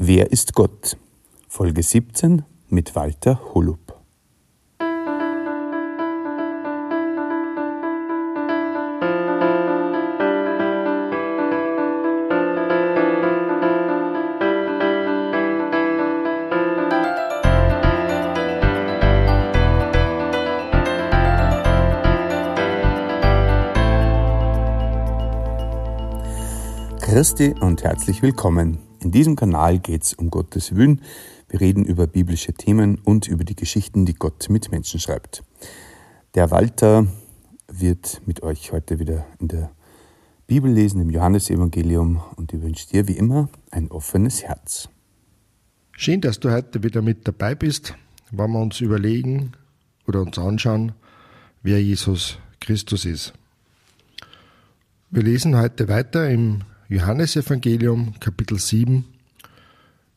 Wer ist Gott? Folge 17 mit Walter Holub. Christi und herzlich willkommen. In diesem Kanal geht es um Gottes Willen. Wir reden über biblische Themen und über die Geschichten, die Gott mit Menschen schreibt. Der Walter wird mit euch heute wieder in der Bibel lesen, im Johannesevangelium und ich wünsche dir wie immer ein offenes Herz. Schön, dass du heute wieder mit dabei bist, wenn wir uns überlegen oder uns anschauen, wer Jesus Christus ist. Wir lesen heute weiter im Johannesevangelium Kapitel 7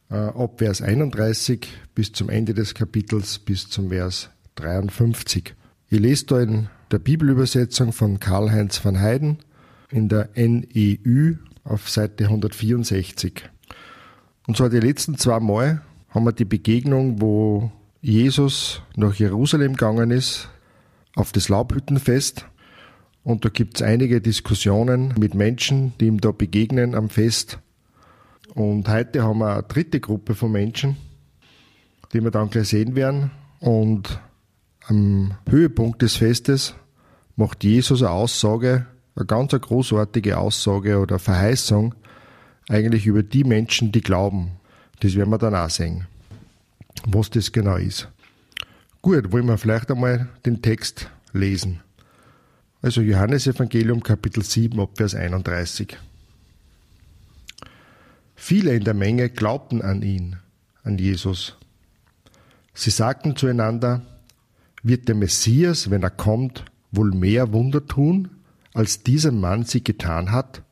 äh, ab Vers 31 bis zum Ende des Kapitels bis zum Vers 53. Ihr lest da in der Bibelübersetzung von Karl-Heinz van Heiden in der NEU auf Seite 164. Und zwar die letzten zwei Mal haben wir die Begegnung, wo Jesus nach Jerusalem gegangen ist, auf das Laubhüttenfest und da gibt es einige Diskussionen mit Menschen, die ihm da begegnen am Fest. Und heute haben wir eine dritte Gruppe von Menschen, die wir dann gleich sehen werden. Und am Höhepunkt des Festes macht Jesus eine Aussage, eine ganz großartige Aussage oder Verheißung, eigentlich über die Menschen, die glauben. Das werden wir dann auch sehen, was das genau ist. Gut, wollen wir vielleicht einmal den Text lesen. Also Johannes Evangelium Kapitel 7 ab Vers 31. Viele in der Menge glaubten an ihn, an Jesus. Sie sagten zueinander, wird der Messias, wenn er kommt, wohl mehr Wunder tun, als dieser Mann sie getan hat?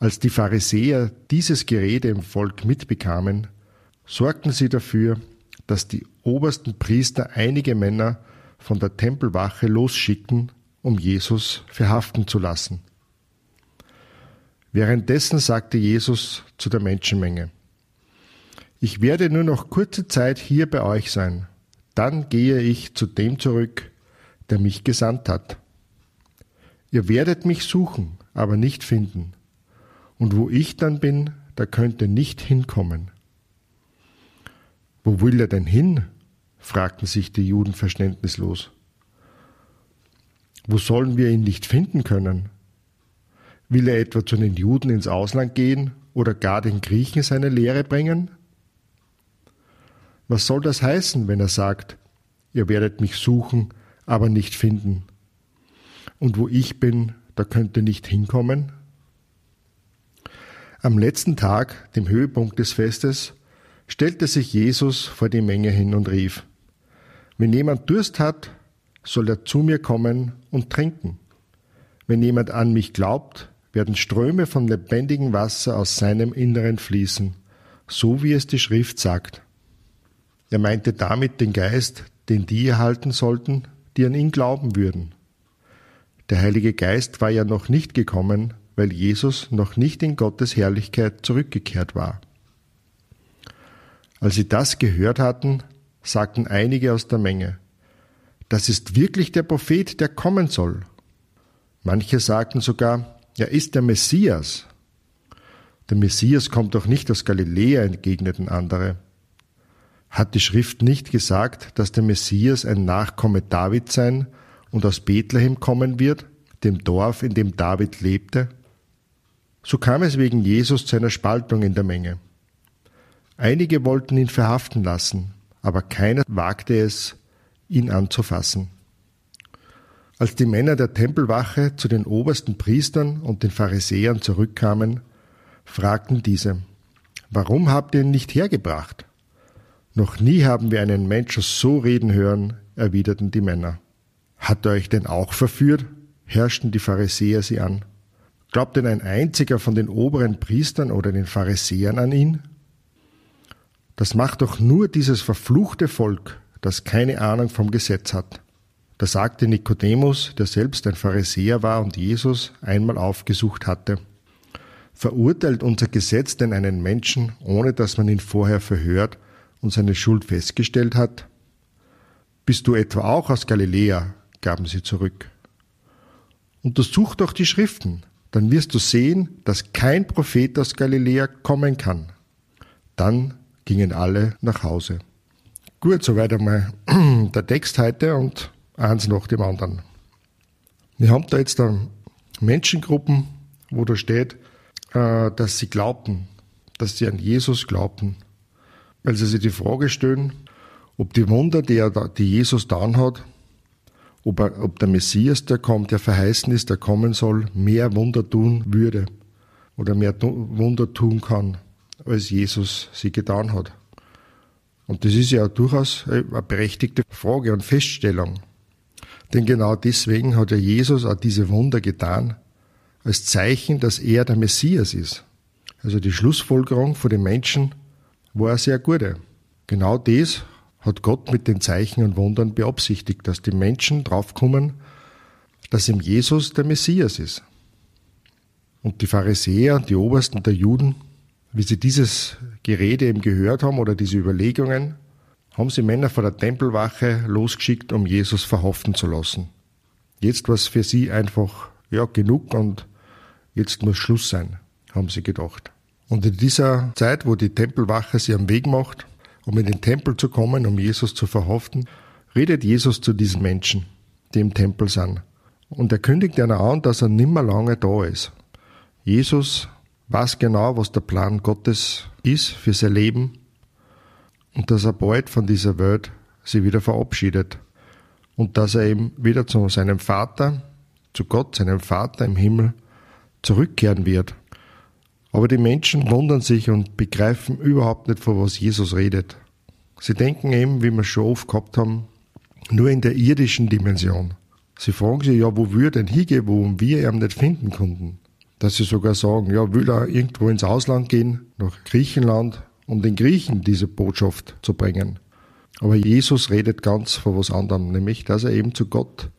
Als die Pharisäer dieses Gerede im Volk mitbekamen, sorgten sie dafür, dass die obersten Priester einige Männer von der Tempelwache losschickten um Jesus verhaften zu lassen. Währenddessen sagte Jesus zu der Menschenmenge, ich werde nur noch kurze Zeit hier bei euch sein, dann gehe ich zu dem zurück, der mich gesandt hat. Ihr werdet mich suchen, aber nicht finden, und wo ich dann bin, da könnt ihr nicht hinkommen. Wo will er denn hin? fragten sich die Juden verständnislos. Wo sollen wir ihn nicht finden können? Will er etwa zu den Juden ins Ausland gehen oder gar den Griechen seine Lehre bringen? Was soll das heißen, wenn er sagt, ihr werdet mich suchen, aber nicht finden? Und wo ich bin, da könnt ihr nicht hinkommen? Am letzten Tag, dem Höhepunkt des Festes, stellte sich Jesus vor die Menge hin und rief, wenn jemand Durst hat, soll er zu mir kommen und trinken. Wenn jemand an mich glaubt, werden Ströme von lebendigem Wasser aus seinem Inneren fließen, so wie es die Schrift sagt. Er meinte damit den Geist, den die erhalten sollten, die an ihn glauben würden. Der Heilige Geist war ja noch nicht gekommen, weil Jesus noch nicht in Gottes Herrlichkeit zurückgekehrt war. Als sie das gehört hatten, sagten einige aus der Menge, das ist wirklich der Prophet, der kommen soll. Manche sagten sogar, er ist der Messias. Der Messias kommt doch nicht aus Galiläa, entgegneten andere. Hat die Schrift nicht gesagt, dass der Messias ein Nachkomme David sein und aus Bethlehem kommen wird, dem Dorf, in dem David lebte? So kam es wegen Jesus zu einer Spaltung in der Menge. Einige wollten ihn verhaften lassen, aber keiner wagte es, ihn anzufassen. Als die Männer der Tempelwache zu den obersten Priestern und den Pharisäern zurückkamen, fragten diese, Warum habt ihr ihn nicht hergebracht? Noch nie haben wir einen Menschen so reden hören, erwiderten die Männer. Hat er euch denn auch verführt? herrschten die Pharisäer sie an. Glaubt denn ein einziger von den oberen Priestern oder den Pharisäern an ihn? Das macht doch nur dieses verfluchte Volk, das keine Ahnung vom Gesetz hat. Da sagte Nikodemus, der selbst ein Pharisäer war und Jesus einmal aufgesucht hatte. Verurteilt unser Gesetz denn einen Menschen, ohne dass man ihn vorher verhört und seine Schuld festgestellt hat? Bist du etwa auch aus Galiläa? gaben sie zurück. Untersuch doch die Schriften, dann wirst du sehen, dass kein Prophet aus Galiläa kommen kann. Dann gingen alle nach Hause. Gut, soweit einmal der Text heute und eins nach dem anderen. Wir haben da jetzt Menschengruppen, wo da steht, äh, dass sie glaubten, dass sie an Jesus glaubten, weil sie sich die Frage stellen, ob die Wunder, die, er, die Jesus getan hat, ob, er, ob der Messias, der kommt, der verheißen ist, der kommen soll, mehr Wunder tun würde oder mehr Wunder tun kann, als Jesus sie getan hat. Und das ist ja durchaus eine berechtigte Frage und Feststellung. Denn genau deswegen hat ja Jesus auch diese Wunder getan, als Zeichen, dass er der Messias ist. Also die Schlussfolgerung von den Menschen war eine sehr gute. Genau das hat Gott mit den Zeichen und Wundern beabsichtigt, dass die Menschen draufkommen, dass ihm Jesus der Messias ist. Und die Pharisäer und die Obersten der Juden, wie sie dieses Gerede eben gehört haben oder diese Überlegungen, haben sie Männer vor der Tempelwache losgeschickt, um Jesus verhaften zu lassen. Jetzt war es für sie einfach ja genug und jetzt muss Schluss sein, haben sie gedacht. Und in dieser Zeit, wo die Tempelwache sie am Weg macht, um in den Tempel zu kommen, um Jesus zu verhaften, redet Jesus zu diesen Menschen, die im Tempel sind. Und er kündigt ihnen an, dass er nimmer lange da ist. Jesus weiß genau, was der Plan Gottes ist für sein Leben und dass er bald von dieser Welt sie wieder verabschiedet und dass er eben wieder zu seinem Vater, zu Gott, seinem Vater im Himmel, zurückkehren wird. Aber die Menschen wundern sich und begreifen überhaupt nicht, von was Jesus redet. Sie denken eben, wie wir schon oft gehabt haben, nur in der irdischen Dimension. Sie fragen sich, ja, wo wir denn hingehen, wo wir ihn nicht finden konnten. Dass sie sogar sagen, ja, will er irgendwo ins Ausland gehen, nach Griechenland, um den Griechen diese Botschaft zu bringen. Aber Jesus redet ganz von was anderem, nämlich, dass er eben zu Gott,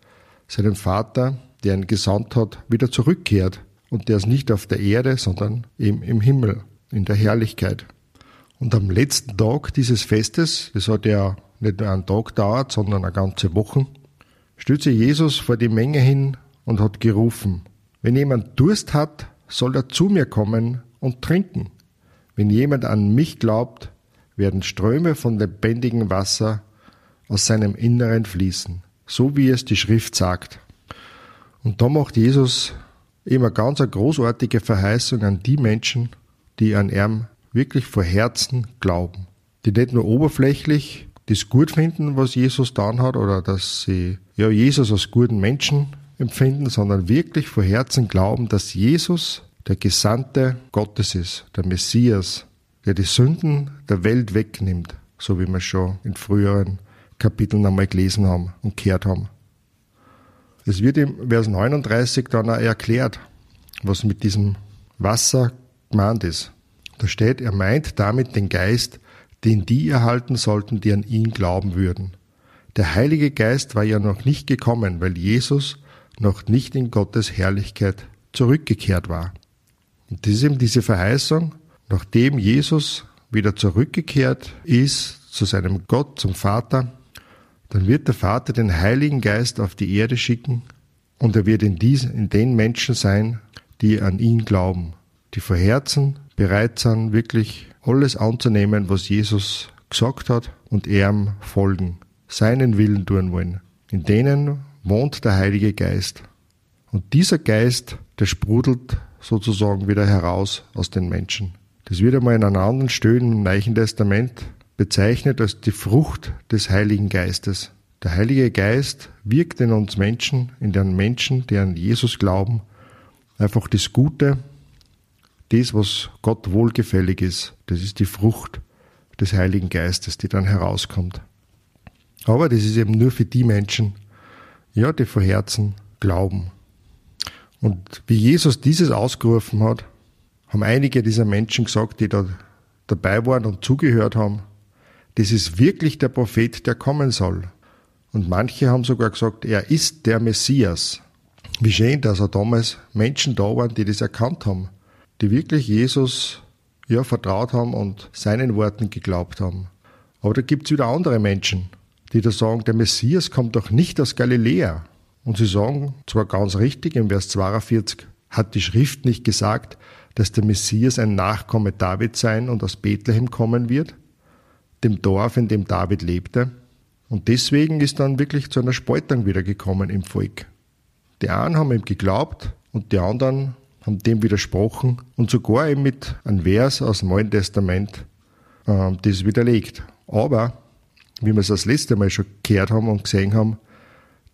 seinem Vater, der ihn gesandt hat, wieder zurückkehrt und der ist nicht auf der Erde, sondern eben im Himmel, in der Herrlichkeit. Und am letzten Tag dieses Festes, das hat ja nicht nur einen Tag dauert, sondern eine ganze Woche, stütze Jesus vor die Menge hin und hat gerufen, wenn jemand Durst hat, soll er zu mir kommen und trinken. Wenn jemand an mich glaubt, werden Ströme von lebendigem Wasser aus seinem Inneren fließen, so wie es die Schrift sagt. Und da macht Jesus immer ganz eine großartige Verheißung an die Menschen, die an ihm wirklich vor Herzen glauben. Die nicht nur oberflächlich das gut finden, was Jesus getan hat, oder dass sie ja Jesus als guten Menschen empfinden, sondern wirklich vor Herzen glauben, dass Jesus der Gesandte Gottes ist, der Messias, der die Sünden der Welt wegnimmt, so wie wir schon in früheren Kapiteln einmal gelesen haben und gehört haben. Es wird im Vers 39 dann auch erklärt, was mit diesem Wasser gemeint ist. Da steht, er meint damit den Geist, den die erhalten sollten, die an ihn glauben würden. Der Heilige Geist war ja noch nicht gekommen, weil Jesus noch nicht in Gottes Herrlichkeit zurückgekehrt war. Und das ist eben diese Verheißung, nachdem Jesus wieder zurückgekehrt ist zu seinem Gott, zum Vater, dann wird der Vater den Heiligen Geist auf die Erde schicken und er wird in, diesen, in den Menschen sein, die an ihn glauben, die vor Herzen bereit sind, wirklich alles anzunehmen, was Jesus gesagt hat und ihm folgen, seinen Willen tun wollen. In denen wohnt der Heilige Geist. Und dieser Geist, der sprudelt sozusagen wieder heraus aus den Menschen. Das wird einmal in einer anderen Stelle im Neuen Testament bezeichnet als die Frucht des Heiligen Geistes. Der Heilige Geist wirkt in uns Menschen, in den Menschen, die an Jesus glauben, einfach das Gute, das, was Gott wohlgefällig ist. Das ist die Frucht des Heiligen Geistes, die dann herauskommt. Aber das ist eben nur für die Menschen, ja, die vor Herzen glauben. Und wie Jesus dieses ausgerufen hat, haben einige dieser Menschen gesagt, die da dabei waren und zugehört haben, das ist wirklich der Prophet, der kommen soll. Und manche haben sogar gesagt, er ist der Messias. Wie schön, dass er damals Menschen da waren, die das erkannt haben. die wirklich Jesus ja, vertraut haben und seinen Worten geglaubt haben. Aber da gibt es wieder andere Menschen, die da sagen, der Messias kommt doch nicht aus Galiläa. Und sie sagen zwar ganz richtig, im Vers 42 hat die Schrift nicht gesagt, dass der Messias ein Nachkomme David sein und aus Bethlehem kommen wird, dem Dorf, in dem David lebte. Und deswegen ist dann wirklich zu einer Spaltung wieder gekommen im Volk. Die einen haben ihm geglaubt und die anderen haben dem widersprochen und sogar eben mit einem Vers aus dem Neuen Testament äh, das widerlegt. Aber, wie wir es das letzte Mal schon gehört haben und gesehen haben,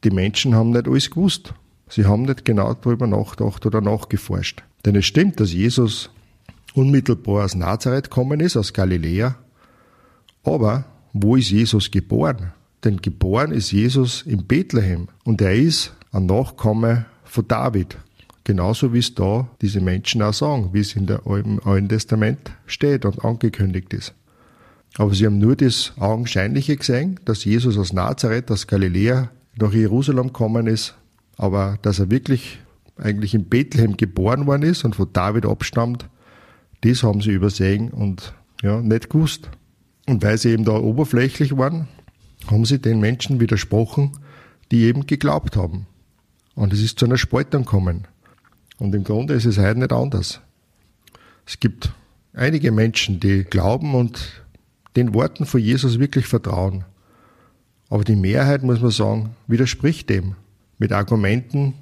die Menschen haben nicht alles gewusst. Sie haben nicht genau darüber nachgedacht oder nachgeforscht. Denn es stimmt, dass Jesus unmittelbar aus Nazareth gekommen ist, aus Galiläa. Aber wo ist Jesus geboren? Denn geboren ist Jesus in Bethlehem und er ist ein Nachkomme von David. Genauso wie es da diese Menschen auch sagen, wie es in der Alten, Testament steht und angekündigt ist. Aber sie haben nur das Augenscheinliche gesehen, dass Jesus aus Nazareth, aus Galiläa nach Jerusalem gekommen ist, aber dass er wirklich eigentlich in Bethlehem geboren worden ist und von David abstammt, das haben sie übersehen und ja, nicht gewusst. Und weil sie eben da oberflächlich waren, haben sie den Menschen widersprochen, die eben geglaubt haben. Und es ist zu einer Spaltung gekommen. Und im Grunde ist es heute nicht anders. Es gibt einige Menschen, die glauben und den Worten von Jesus wirklich vertrauen. Aber die Mehrheit, muss man sagen, widerspricht dem. Mit Argumenten,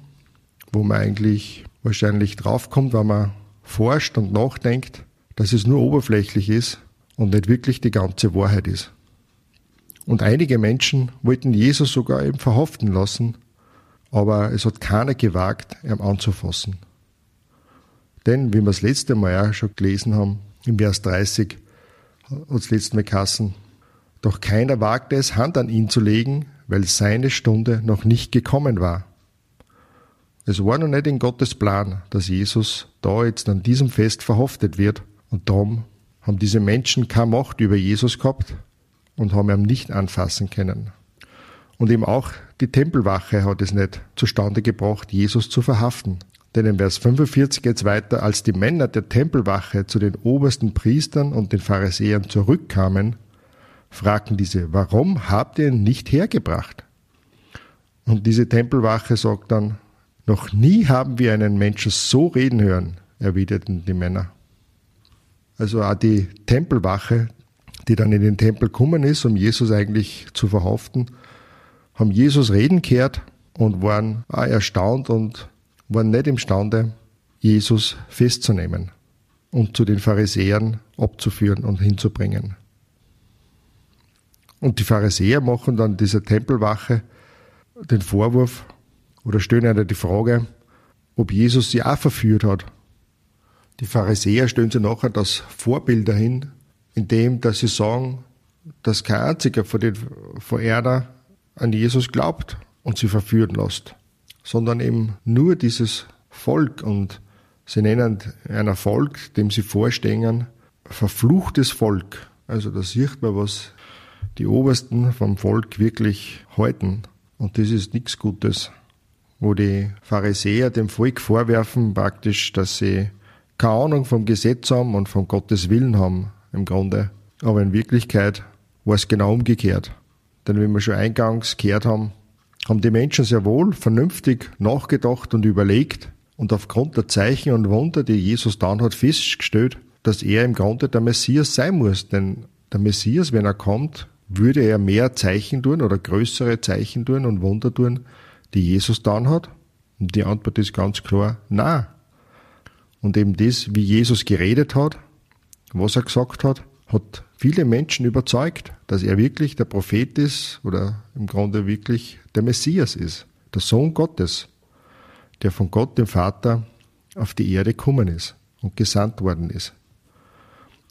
wo man eigentlich wahrscheinlich draufkommt, wenn man forscht und nachdenkt, dass es nur oberflächlich ist und nicht wirklich die ganze Wahrheit ist. Und einige Menschen wollten Jesus sogar eben verhaften lassen, aber es hat keiner gewagt, ihn anzufassen. Denn, wie wir das letzte Mal auch schon gelesen haben, im Vers 30, hat das letzte Mal Kassen, doch keiner wagte es, Hand an ihn zu legen, weil seine Stunde noch nicht gekommen war. Es war noch nicht in Gottes Plan, dass Jesus da jetzt an diesem Fest verhaftet wird. Und darum haben diese Menschen keine Macht über Jesus gehabt und haben ihn nicht anfassen können. Und eben auch die Tempelwache hat es nicht zustande gebracht, Jesus zu verhaften. Denn in Vers 45 geht es weiter, als die Männer der Tempelwache zu den obersten Priestern und den Pharisäern zurückkamen, fragten diese, warum habt ihr ihn nicht hergebracht? Und diese Tempelwache sagt dann, noch nie haben wir einen Menschen so reden hören, erwiderten die Männer. Also auch die Tempelwache, die dann in den Tempel gekommen ist, um Jesus eigentlich zu verhaften, haben Jesus reden gehört und waren auch erstaunt und waren nicht imstande, Jesus festzunehmen und zu den Pharisäern abzuführen und hinzubringen. Und die Pharisäer machen dann dieser Tempelwache den Vorwurf oder stellen ihnen die Frage, ob Jesus sie auch verführt hat. Die Pharisäer stellen sie nachher das Vorbild dahin, indem dass sie sagen, dass kein einziger von den Verehrern an Jesus glaubt und sie verführen lässt, sondern eben nur dieses Volk und sie nennen ein Volk, dem sie vorstehen, verfluchtes Volk. Also da sieht man, was die Obersten vom Volk wirklich halten. Und das ist nichts Gutes. Wo die Pharisäer dem Volk vorwerfen, praktisch, dass sie keine Ahnung vom Gesetz haben und vom Gottes Willen haben, im Grunde. Aber in Wirklichkeit war es genau umgekehrt. Denn wie wir schon eingangs gehört haben, haben die Menschen sehr wohl vernünftig nachgedacht und überlegt und aufgrund der Zeichen und Wunder, die Jesus dann hat, festgestellt, dass er im Grunde der Messias sein muss. Denn der Messias, wenn er kommt, würde er mehr Zeichen tun oder größere Zeichen tun und Wunder tun, die Jesus dann hat? Und die Antwort ist ganz klar, na. Und eben das, wie Jesus geredet hat, was er gesagt hat, hat viele Menschen überzeugt, dass er wirklich der Prophet ist oder im Grunde wirklich der Messias ist, der Sohn Gottes, der von Gott, dem Vater, auf die Erde gekommen ist und gesandt worden ist.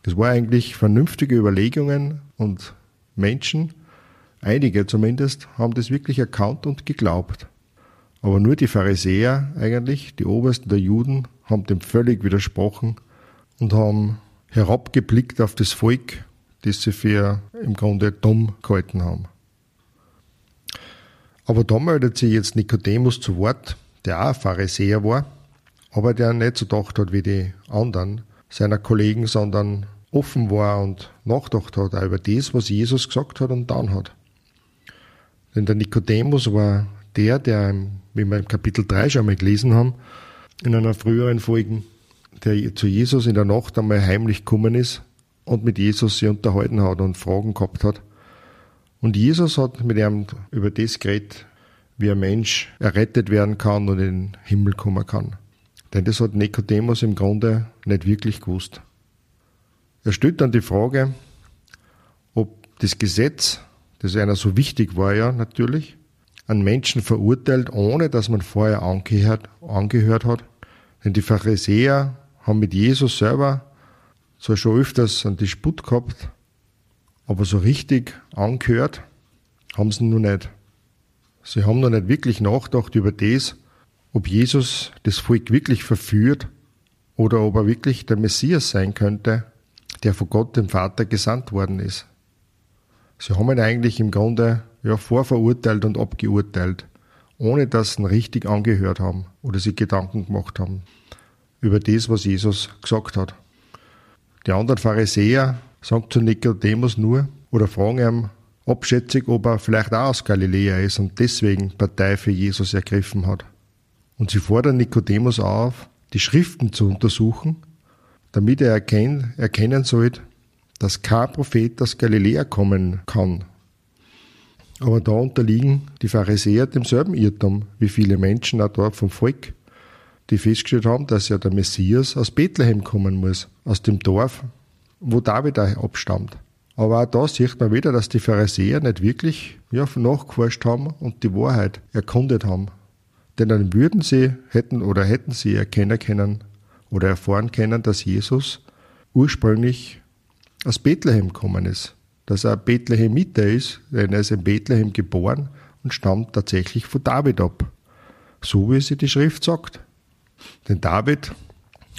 Das war eigentlich vernünftige Überlegungen und Menschen, einige zumindest, haben das wirklich erkannt und geglaubt. Aber nur die Pharisäer eigentlich, die Obersten der Juden, haben dem völlig widersprochen und haben herabgeblickt auf das Volk, das sie für im Grunde dumm gehalten haben. Aber da meldet sich jetzt Nikodemus zu Wort, der auch Pharisäer war aber der nicht so gedacht hat wie die anderen seiner Kollegen, sondern offen war und nachgedacht hat auch über das, was Jesus gesagt hat und dann hat. Denn der Nikodemus war der, der, wie wir im Kapitel 3 schon mal gelesen haben, in einer früheren Folge, der zu Jesus in der Nacht einmal heimlich gekommen ist und mit Jesus sich unterhalten hat und Fragen gehabt hat. Und Jesus hat mit ihm über das geredet, wie ein Mensch errettet werden kann und in den Himmel kommen kann. Denn das hat Nikodemus im Grunde nicht wirklich gewusst. Er stellt dann die Frage, ob das Gesetz, das einer so wichtig war ja natürlich, einen Menschen verurteilt, ohne dass man vorher angehört, angehört hat. Denn die Pharisäer haben mit Jesus selber zwar schon öfters einen Disput gehabt, aber so richtig angehört haben sie nur nicht. Sie haben noch nicht wirklich nachgedacht über das, ob Jesus das Volk wirklich verführt oder ob er wirklich der Messias sein könnte, der von Gott dem Vater gesandt worden ist. Sie haben ihn eigentlich im Grunde ja, vorverurteilt und abgeurteilt, ohne dass sie ihn richtig angehört haben oder sich Gedanken gemacht haben über das, was Jesus gesagt hat. Die anderen Pharisäer sagen zu Nikodemus nur oder fragen ihm abschätzig, ob er vielleicht auch aus Galiläa ist und deswegen Partei für Jesus ergriffen hat. Und sie fordern Nikodemus auf, die Schriften zu untersuchen, damit er erkennt, erkennen soll, dass kein Prophet aus Galiläa kommen kann. Aber da unterliegen die Pharisäer demselben Irrtum wie viele Menschen auch dort vom Volk, die festgestellt haben, dass ja der Messias aus Bethlehem kommen muss, aus dem Dorf, wo David abstammt. Aber auch da sieht man wieder, dass die Pharisäer nicht wirklich ja, nachgeforscht haben und die Wahrheit erkundet haben. Denn dann würden sie, hätten oder hätten sie erkennen können oder erfahren können, dass Jesus ursprünglich aus Bethlehem gekommen ist. Dass er Bethlehemiter ist, denn er ist in Bethlehem geboren und stammt tatsächlich von David ab. So wie sie die Schrift sagt. Denn David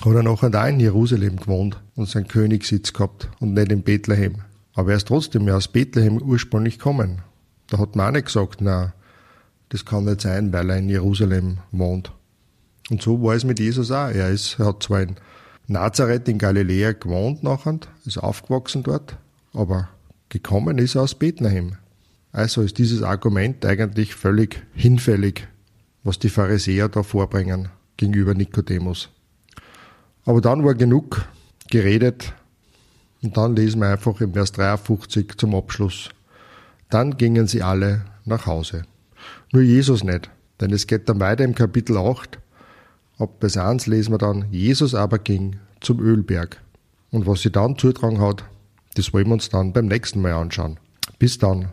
hat er nachher da in Jerusalem gewohnt und seinen Königssitz gehabt und nicht in Bethlehem. Aber er ist trotzdem ja aus Bethlehem ursprünglich gekommen. Da hat man auch nicht gesagt, na, das kann nicht sein, weil er in Jerusalem wohnt. Und so war es mit Jesus auch. Er, ist, er hat zwar in Nazareth in Galiläa gewohnt nachher, ist aufgewachsen dort, aber gekommen ist er aus Bethlehem. Also ist dieses Argument eigentlich völlig hinfällig, was die Pharisäer da vorbringen gegenüber Nikodemus. Aber dann war genug geredet und dann lesen wir einfach im Vers 53 zum Abschluss. Dann gingen sie alle nach Hause. Nur Jesus nicht, denn es geht dann weiter im Kapitel 8. Ab Vers 1 lesen wir dann, Jesus aber ging zum Ölberg. Und was sie dann zutragen hat, das wollen wir uns dann beim nächsten Mal anschauen. Bis dann.